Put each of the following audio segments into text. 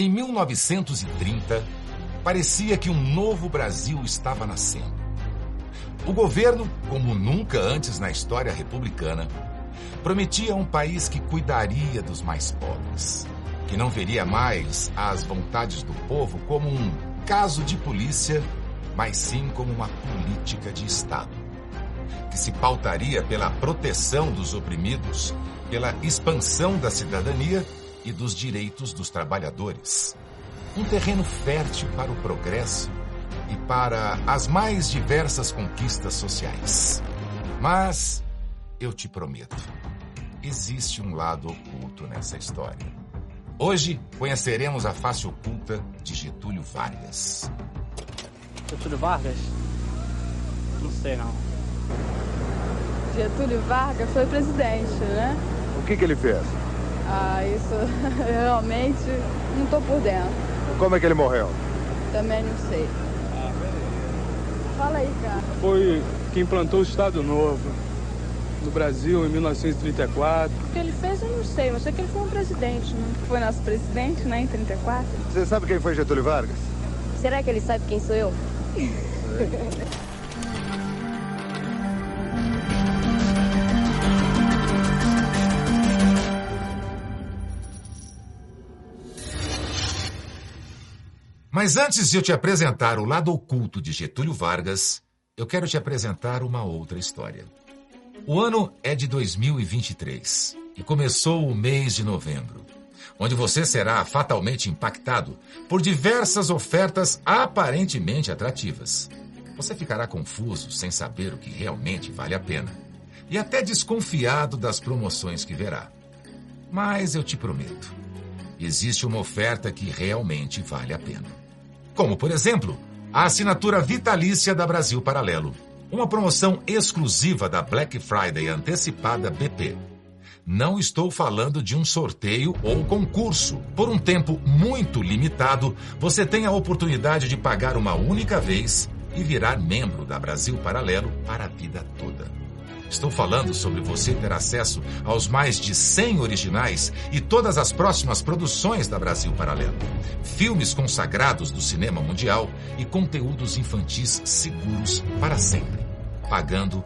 Em 1930, parecia que um novo Brasil estava nascendo. O governo, como nunca antes na história republicana, prometia um país que cuidaria dos mais pobres, que não veria mais as vontades do povo como um caso de polícia, mas sim como uma política de Estado, que se pautaria pela proteção dos oprimidos, pela expansão da cidadania e dos direitos dos trabalhadores. Um terreno fértil para o progresso e para as mais diversas conquistas sociais. Mas eu te prometo, existe um lado oculto nessa história. Hoje conheceremos a face oculta de Getúlio Vargas. Getúlio Vargas? Não sei não. Getúlio Vargas foi presidente, né? O que, que ele fez? Ah, isso eu realmente não tô por dentro. Como é que ele morreu? Também não sei. Fala aí, cara. Foi quem plantou o Estado Novo no Brasil em 1934. O que ele fez eu não sei, mas sei que ele foi um presidente, né? Foi nosso presidente, né, em 34. Você sabe quem foi Getúlio Vargas? Será que ele sabe quem sou eu? Mas antes de eu te apresentar o lado oculto de Getúlio Vargas, eu quero te apresentar uma outra história. O ano é de 2023 e começou o mês de novembro, onde você será fatalmente impactado por diversas ofertas aparentemente atrativas. Você ficará confuso sem saber o que realmente vale a pena e até desconfiado das promoções que verá. Mas eu te prometo, existe uma oferta que realmente vale a pena. Como, por exemplo, a assinatura vitalícia da Brasil Paralelo, uma promoção exclusiva da Black Friday antecipada BP. Não estou falando de um sorteio ou concurso. Por um tempo muito limitado, você tem a oportunidade de pagar uma única vez e virar membro da Brasil Paralelo para a vida toda. Estou falando sobre você ter acesso aos mais de 100 originais e todas as próximas produções da Brasil Paralelo. Filmes consagrados do cinema mundial e conteúdos infantis seguros para sempre, pagando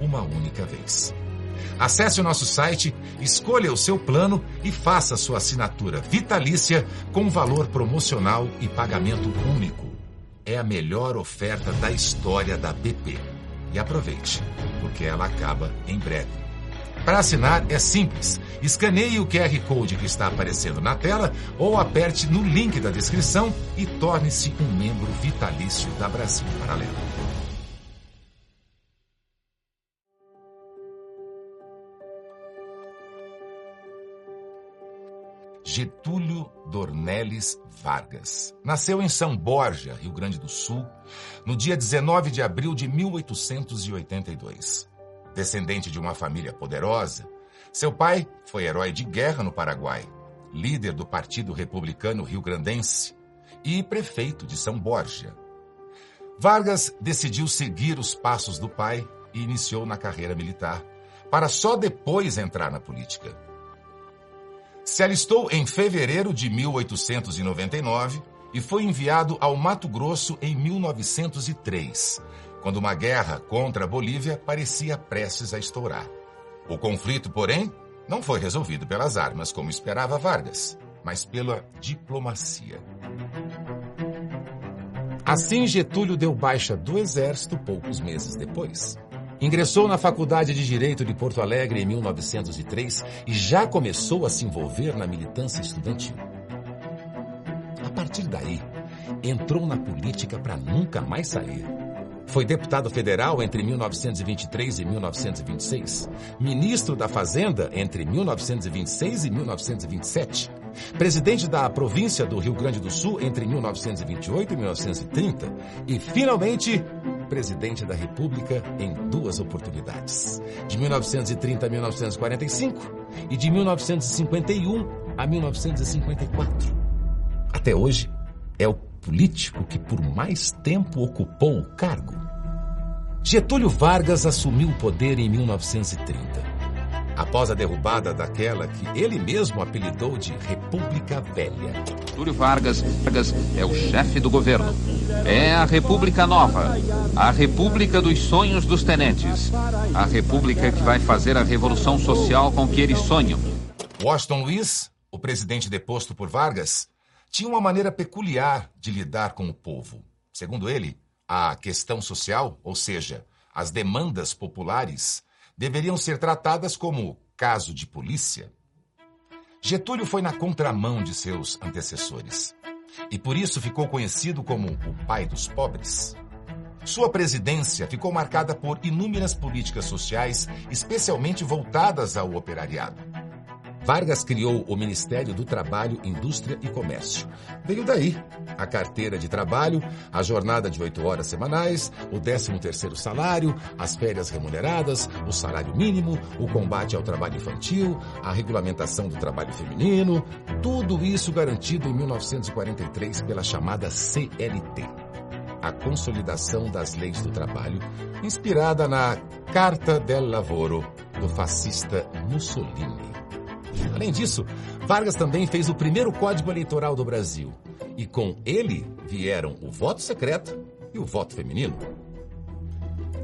uma única vez. Acesse o nosso site, escolha o seu plano e faça sua assinatura vitalícia com valor promocional e pagamento único. É a melhor oferta da história da BP e aproveite, porque ela acaba em breve. Para assinar é simples. Escaneie o QR Code que está aparecendo na tela ou aperte no link da descrição e torne-se um membro vitalício da Brasil Paralelo. Getúlio Dornelles Vargas. Nasceu em São Borja, Rio Grande do Sul, no dia 19 de abril de 1882. Descendente de uma família poderosa, seu pai foi herói de guerra no Paraguai, líder do Partido Republicano Rio-Grandense e prefeito de São Borja. Vargas decidiu seguir os passos do pai e iniciou na carreira militar, para só depois entrar na política. Se alistou em fevereiro de 1899 e foi enviado ao Mato Grosso em 1903, quando uma guerra contra a Bolívia parecia prestes a estourar. O conflito, porém, não foi resolvido pelas armas como esperava Vargas, mas pela diplomacia. Assim, Getúlio deu baixa do exército poucos meses depois. Ingressou na Faculdade de Direito de Porto Alegre em 1903 e já começou a se envolver na militância estudantil. A partir daí, entrou na política para nunca mais sair. Foi deputado federal entre 1923 e 1926, ministro da Fazenda entre 1926 e 1927, presidente da província do Rio Grande do Sul entre 1928 e 1930 e, finalmente, presidente da República em duas oportunidades, de 1930 a 1945 e de 1951 a 1954. Até hoje, é o político que por mais tempo ocupou o cargo. Getúlio Vargas assumiu o poder em 1930. Após a derrubada daquela que ele mesmo apelidou de República Velha. Getúlio Vargas, Vargas é o chefe do governo. É a República Nova, a República dos sonhos dos tenentes, a República que vai fazer a revolução social com que eles sonham. Washington Luiz, o presidente deposto por Vargas, tinha uma maneira peculiar de lidar com o povo. Segundo ele, a questão social, ou seja, as demandas populares, deveriam ser tratadas como caso de polícia. Getúlio foi na contramão de seus antecessores e por isso ficou conhecido como o pai dos pobres. Sua presidência ficou marcada por inúmeras políticas sociais, especialmente voltadas ao operariado. Vargas criou o Ministério do Trabalho, Indústria e Comércio. Veio daí a carteira de trabalho, a jornada de oito horas semanais, o 13º salário, as férias remuneradas, o salário mínimo, o combate ao trabalho infantil, a regulamentação do trabalho feminino, tudo isso garantido em 1943 pela chamada CLT. A consolidação das leis do trabalho, inspirada na Carta del Lavoro do fascista Mussolini. Além disso, Vargas também fez o primeiro código eleitoral do Brasil. E com ele vieram o voto secreto e o voto feminino.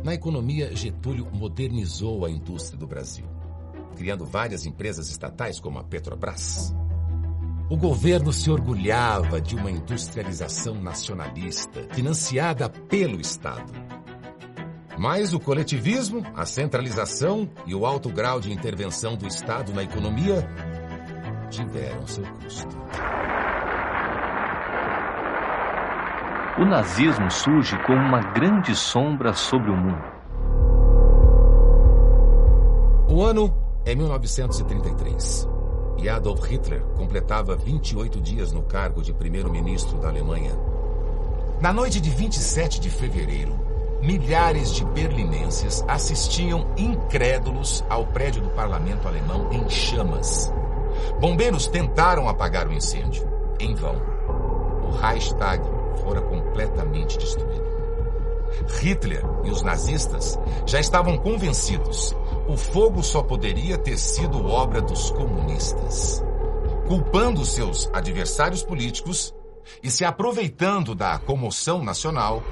Na economia, Getúlio modernizou a indústria do Brasil, criando várias empresas estatais como a Petrobras. O governo se orgulhava de uma industrialização nacionalista, financiada pelo Estado. Mas o coletivismo, a centralização e o alto grau de intervenção do Estado na economia tiveram seu custo. O nazismo surge como uma grande sombra sobre o mundo. O ano é 1933 e Adolf Hitler completava 28 dias no cargo de primeiro-ministro da Alemanha. Na noite de 27 de fevereiro, milhares de berlinenses assistiam incrédulos ao prédio do parlamento alemão em chamas. Bombeiros tentaram apagar o incêndio. Em vão. O Reichstag fora completamente destruído. Hitler e os nazistas já estavam convencidos. O fogo só poderia ter sido obra dos comunistas. Culpando seus adversários políticos, e se aproveitando da comoção nacional,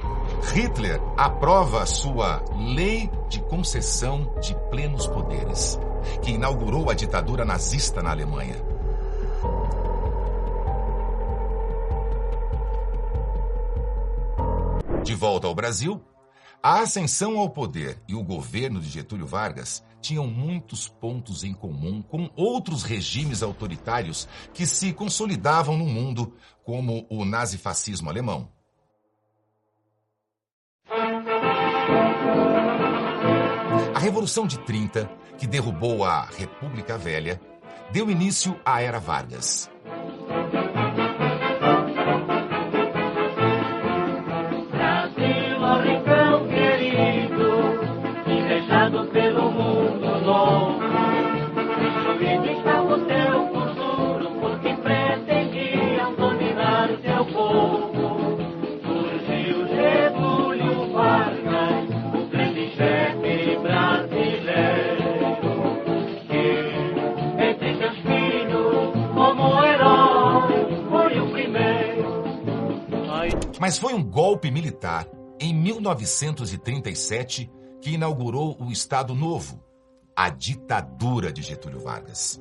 Hitler aprova sua Lei de Concessão de Plenos Poderes, que inaugurou a ditadura nazista na Alemanha. De volta ao Brasil, a ascensão ao poder e o governo de Getúlio Vargas tinham muitos pontos em comum com outros regimes autoritários que se consolidavam no mundo, como o nazifascismo alemão. A Revolução de 30, que derrubou a República Velha, deu início à Era Vargas. Mas foi um golpe militar em 1937 que inaugurou o Estado Novo, a ditadura de Getúlio Vargas.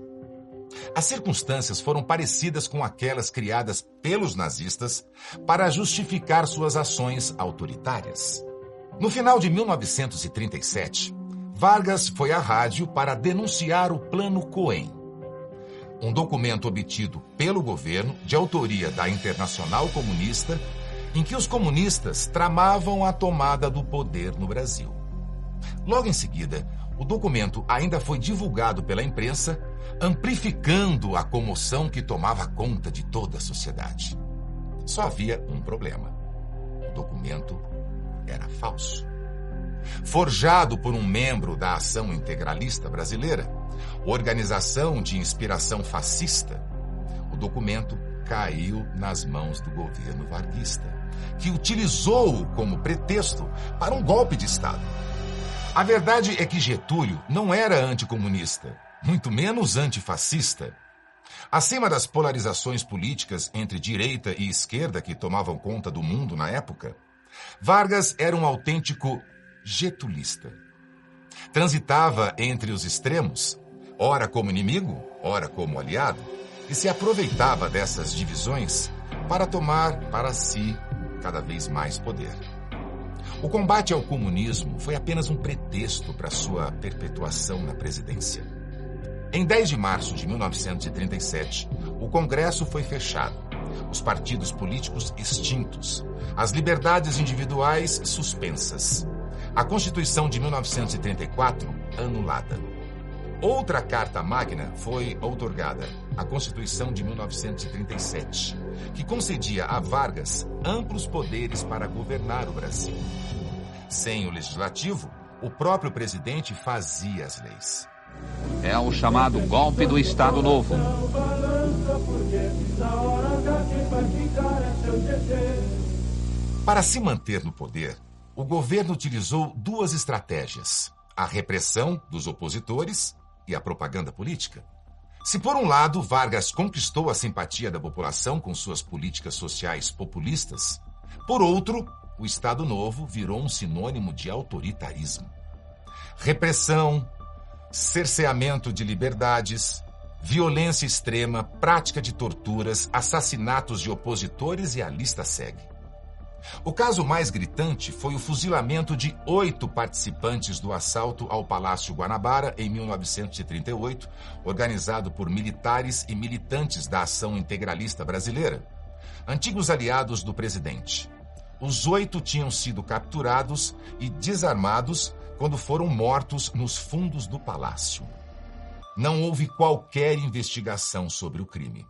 As circunstâncias foram parecidas com aquelas criadas pelos nazistas para justificar suas ações autoritárias. No final de 1937, Vargas foi à rádio para denunciar o Plano Cohen, um documento obtido pelo governo de autoria da Internacional Comunista em que os comunistas tramavam a tomada do poder no Brasil. Logo em seguida, o documento ainda foi divulgado pela imprensa, amplificando a comoção que tomava conta de toda a sociedade. Só havia um problema: o documento era falso. Forjado por um membro da Ação Integralista Brasileira, organização de inspiração fascista, o documento caiu nas mãos do governo varguista que utilizou-o como pretexto para um golpe de Estado. A verdade é que Getúlio não era anticomunista muito menos antifascista. Acima das polarizações políticas entre direita e esquerda que tomavam conta do mundo na época, Vargas era um autêntico getulista. Transitava entre os extremos, ora como inimigo, ora como aliado, e se aproveitava dessas divisões para tomar para si cada vez mais poder. O combate ao comunismo foi apenas um pretexto para sua perpetuação na presidência. Em 10 de março de 1937, o Congresso foi fechado, os partidos políticos extintos, as liberdades individuais suspensas, a Constituição de 1934 anulada. Outra carta magna foi outorgada, a Constituição de 1937, que concedia a Vargas amplos poderes para governar o Brasil. Sem o legislativo, o próprio presidente fazia as leis. É o chamado golpe do Estado Novo. Para se manter no poder, o governo utilizou duas estratégias: a repressão dos opositores e a propaganda política. Se, por um lado, Vargas conquistou a simpatia da população com suas políticas sociais populistas, por outro, o Estado Novo virou um sinônimo de autoritarismo. Repressão, cerceamento de liberdades, violência extrema, prática de torturas, assassinatos de opositores e a lista segue. O caso mais gritante foi o fuzilamento de oito participantes do assalto ao Palácio Guanabara em 1938, organizado por militares e militantes da Ação Integralista Brasileira, antigos aliados do presidente. Os oito tinham sido capturados e desarmados quando foram mortos nos fundos do palácio. Não houve qualquer investigação sobre o crime.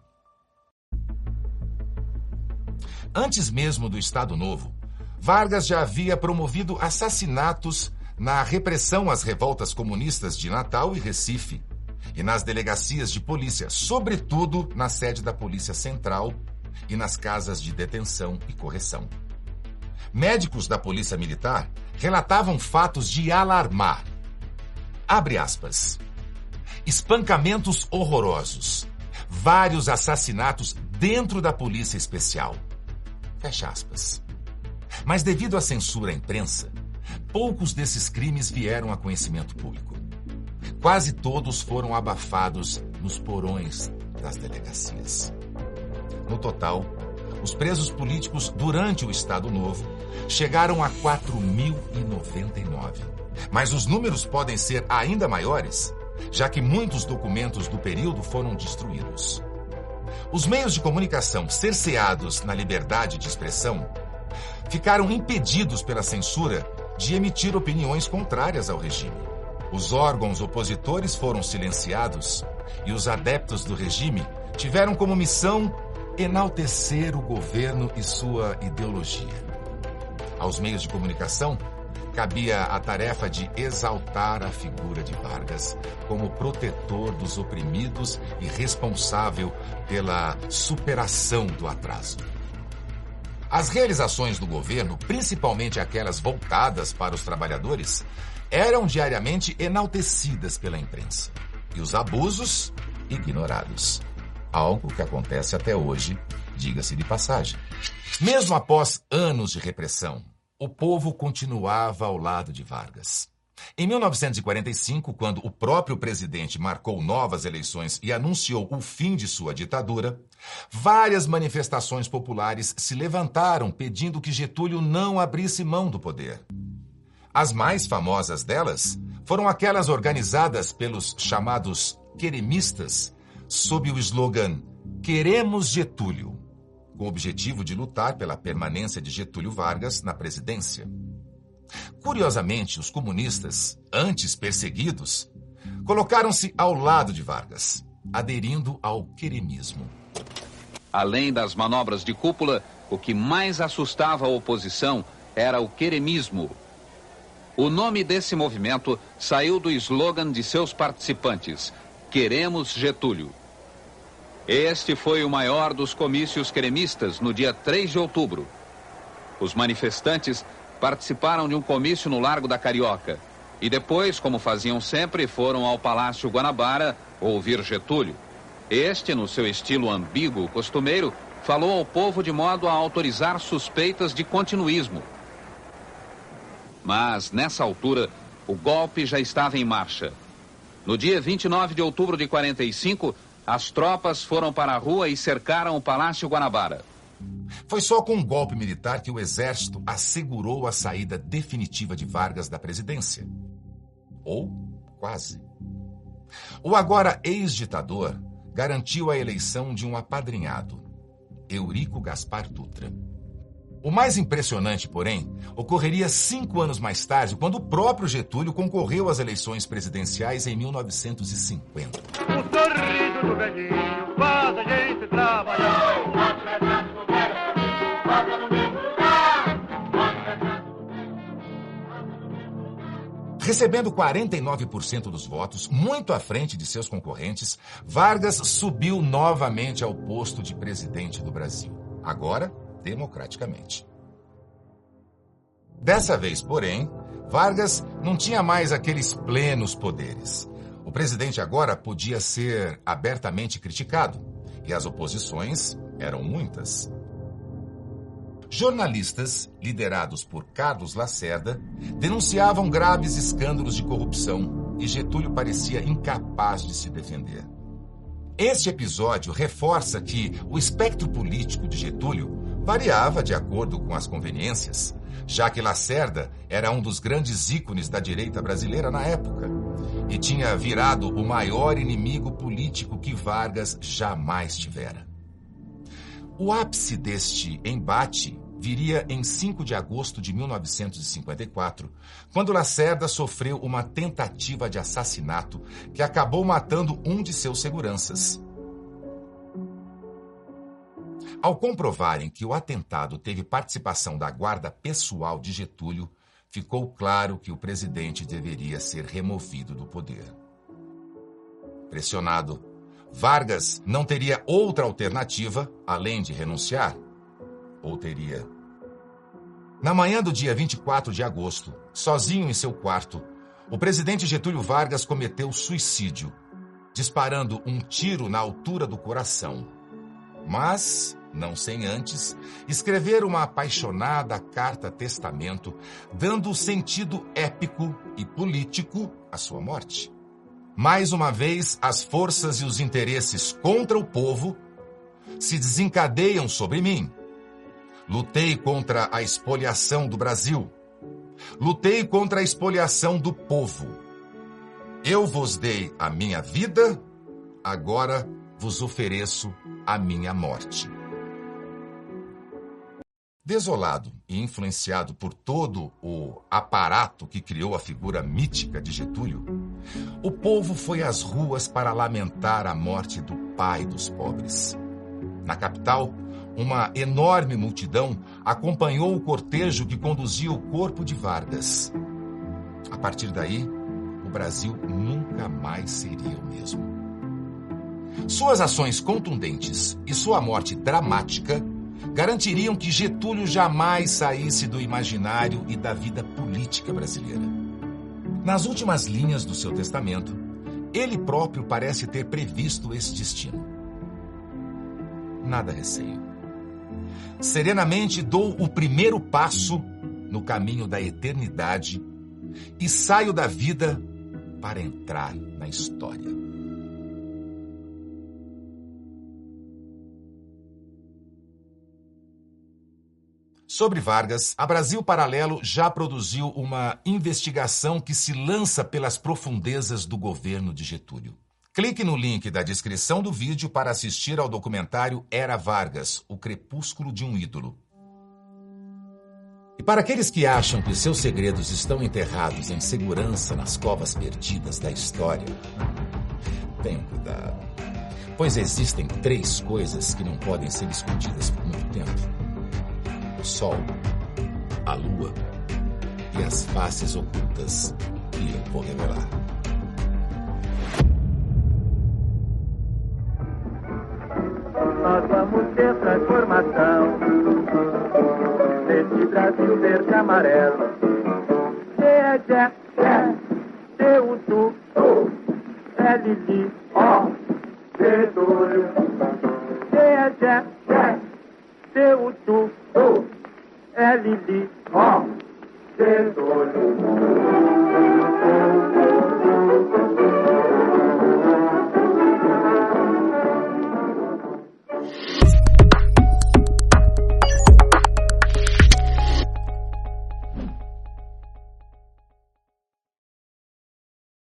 Antes mesmo do Estado Novo, Vargas já havia promovido assassinatos na repressão às revoltas comunistas de Natal e Recife, e nas delegacias de polícia, sobretudo na sede da Polícia Central e nas casas de detenção e correção. Médicos da Polícia Militar relatavam fatos de alarmar. Abre aspas. Espancamentos horrorosos. Vários assassinatos dentro da Polícia Especial. Fecha aspas. Mas devido à censura à imprensa, poucos desses crimes vieram a conhecimento público. Quase todos foram abafados nos porões das delegacias. No total, os presos políticos durante o Estado Novo chegaram a 4.099. Mas os números podem ser ainda maiores, já que muitos documentos do período foram destruídos. Os meios de comunicação cerceados na liberdade de expressão ficaram impedidos pela censura de emitir opiniões contrárias ao regime. Os órgãos opositores foram silenciados e os adeptos do regime tiveram como missão enaltecer o governo e sua ideologia. Aos meios de comunicação, cabia a tarefa de exaltar a figura de Vargas como protetor dos oprimidos e responsável pela superação do atraso. As realizações do governo, principalmente aquelas voltadas para os trabalhadores, eram diariamente enaltecidas pela imprensa e os abusos ignorados. Algo que acontece até hoje, diga-se de passagem. Mesmo após anos de repressão, o povo continuava ao lado de Vargas. Em 1945, quando o próprio presidente marcou novas eleições e anunciou o fim de sua ditadura, várias manifestações populares se levantaram pedindo que Getúlio não abrisse mão do poder. As mais famosas delas foram aquelas organizadas pelos chamados queremistas, sob o slogan Queremos Getúlio com o objetivo de lutar pela permanência de Getúlio Vargas na presidência. Curiosamente, os comunistas, antes perseguidos, colocaram-se ao lado de Vargas, aderindo ao queremismo. Além das manobras de cúpula, o que mais assustava a oposição era o queremismo. O nome desse movimento saiu do slogan de seus participantes: Queremos Getúlio. Este foi o maior dos comícios cremistas no dia 3 de outubro. Os manifestantes participaram de um comício no Largo da Carioca. E depois, como faziam sempre, foram ao Palácio Guanabara ouvir Getúlio. Este, no seu estilo ambíguo costumeiro, falou ao povo de modo a autorizar suspeitas de continuismo. Mas, nessa altura, o golpe já estava em marcha. No dia 29 de outubro de 45, as tropas foram para a rua e cercaram o Palácio Guanabara. Foi só com um golpe militar que o exército assegurou a saída definitiva de Vargas da presidência. Ou quase. O agora ex-ditador garantiu a eleição de um apadrinhado, Eurico Gaspar Dutra. O mais impressionante, porém, ocorreria cinco anos mais tarde, quando o próprio Getúlio concorreu às eleições presidenciais em 1950. O do velhinho faz a gente trabalhar. Recebendo 49% dos votos, muito à frente de seus concorrentes, Vargas subiu novamente ao posto de presidente do Brasil. Agora, democraticamente. Dessa vez, porém, Vargas não tinha mais aqueles plenos poderes. O presidente agora podia ser abertamente criticado, e as oposições eram muitas. Jornalistas, liderados por Carlos Lacerda, denunciavam graves escândalos de corrupção e Getúlio parecia incapaz de se defender. Este episódio reforça que o espectro político de Getúlio variava de acordo com as conveniências, já que Lacerda era um dos grandes ícones da direita brasileira na época e tinha virado o maior inimigo político que Vargas jamais tivera. O ápice deste embate viria em 5 de agosto de 1954, quando Lacerda sofreu uma tentativa de assassinato que acabou matando um de seus seguranças. Ao comprovarem que o atentado teve participação da guarda pessoal de Getúlio, ficou claro que o presidente deveria ser removido do poder. Pressionado, Vargas não teria outra alternativa além de renunciar? Ou teria? Na manhã do dia 24 de agosto, sozinho em seu quarto, o presidente Getúlio Vargas cometeu suicídio, disparando um tiro na altura do coração. Mas, não sem antes, escrever uma apaixonada carta-testamento, dando sentido épico e político à sua morte. Mais uma vez, as forças e os interesses contra o povo se desencadeiam sobre mim. Lutei contra a expoliação do Brasil. Lutei contra a expoliação do povo. Eu vos dei a minha vida, agora vos ofereço a minha morte. Desolado e influenciado por todo o aparato que criou a figura mítica de Getúlio, o povo foi às ruas para lamentar a morte do pai dos pobres. Na capital, uma enorme multidão acompanhou o cortejo que conduzia o corpo de Vargas. A partir daí, o Brasil nunca mais seria o mesmo. Suas ações contundentes e sua morte dramática garantiriam que Getúlio jamais saísse do imaginário e da vida política brasileira. Nas últimas linhas do seu testamento, ele próprio parece ter previsto esse destino. Nada receio. Serenamente dou o primeiro passo no caminho da eternidade e saio da vida para entrar na história. Sobre Vargas, a Brasil Paralelo já produziu uma investigação que se lança pelas profundezas do governo de Getúlio. Clique no link da descrição do vídeo para assistir ao documentário Era Vargas, o crepúsculo de um ídolo. E para aqueles que acham que seus segredos estão enterrados em segurança nas covas perdidas da história, tenham cuidado. Pois existem três coisas que não podem ser escondidas por muito tempo Sol, a Lua e as faces ocultas que eu vou revelar. Nós vamos ter transformação nesse Brasil verde e amarelo.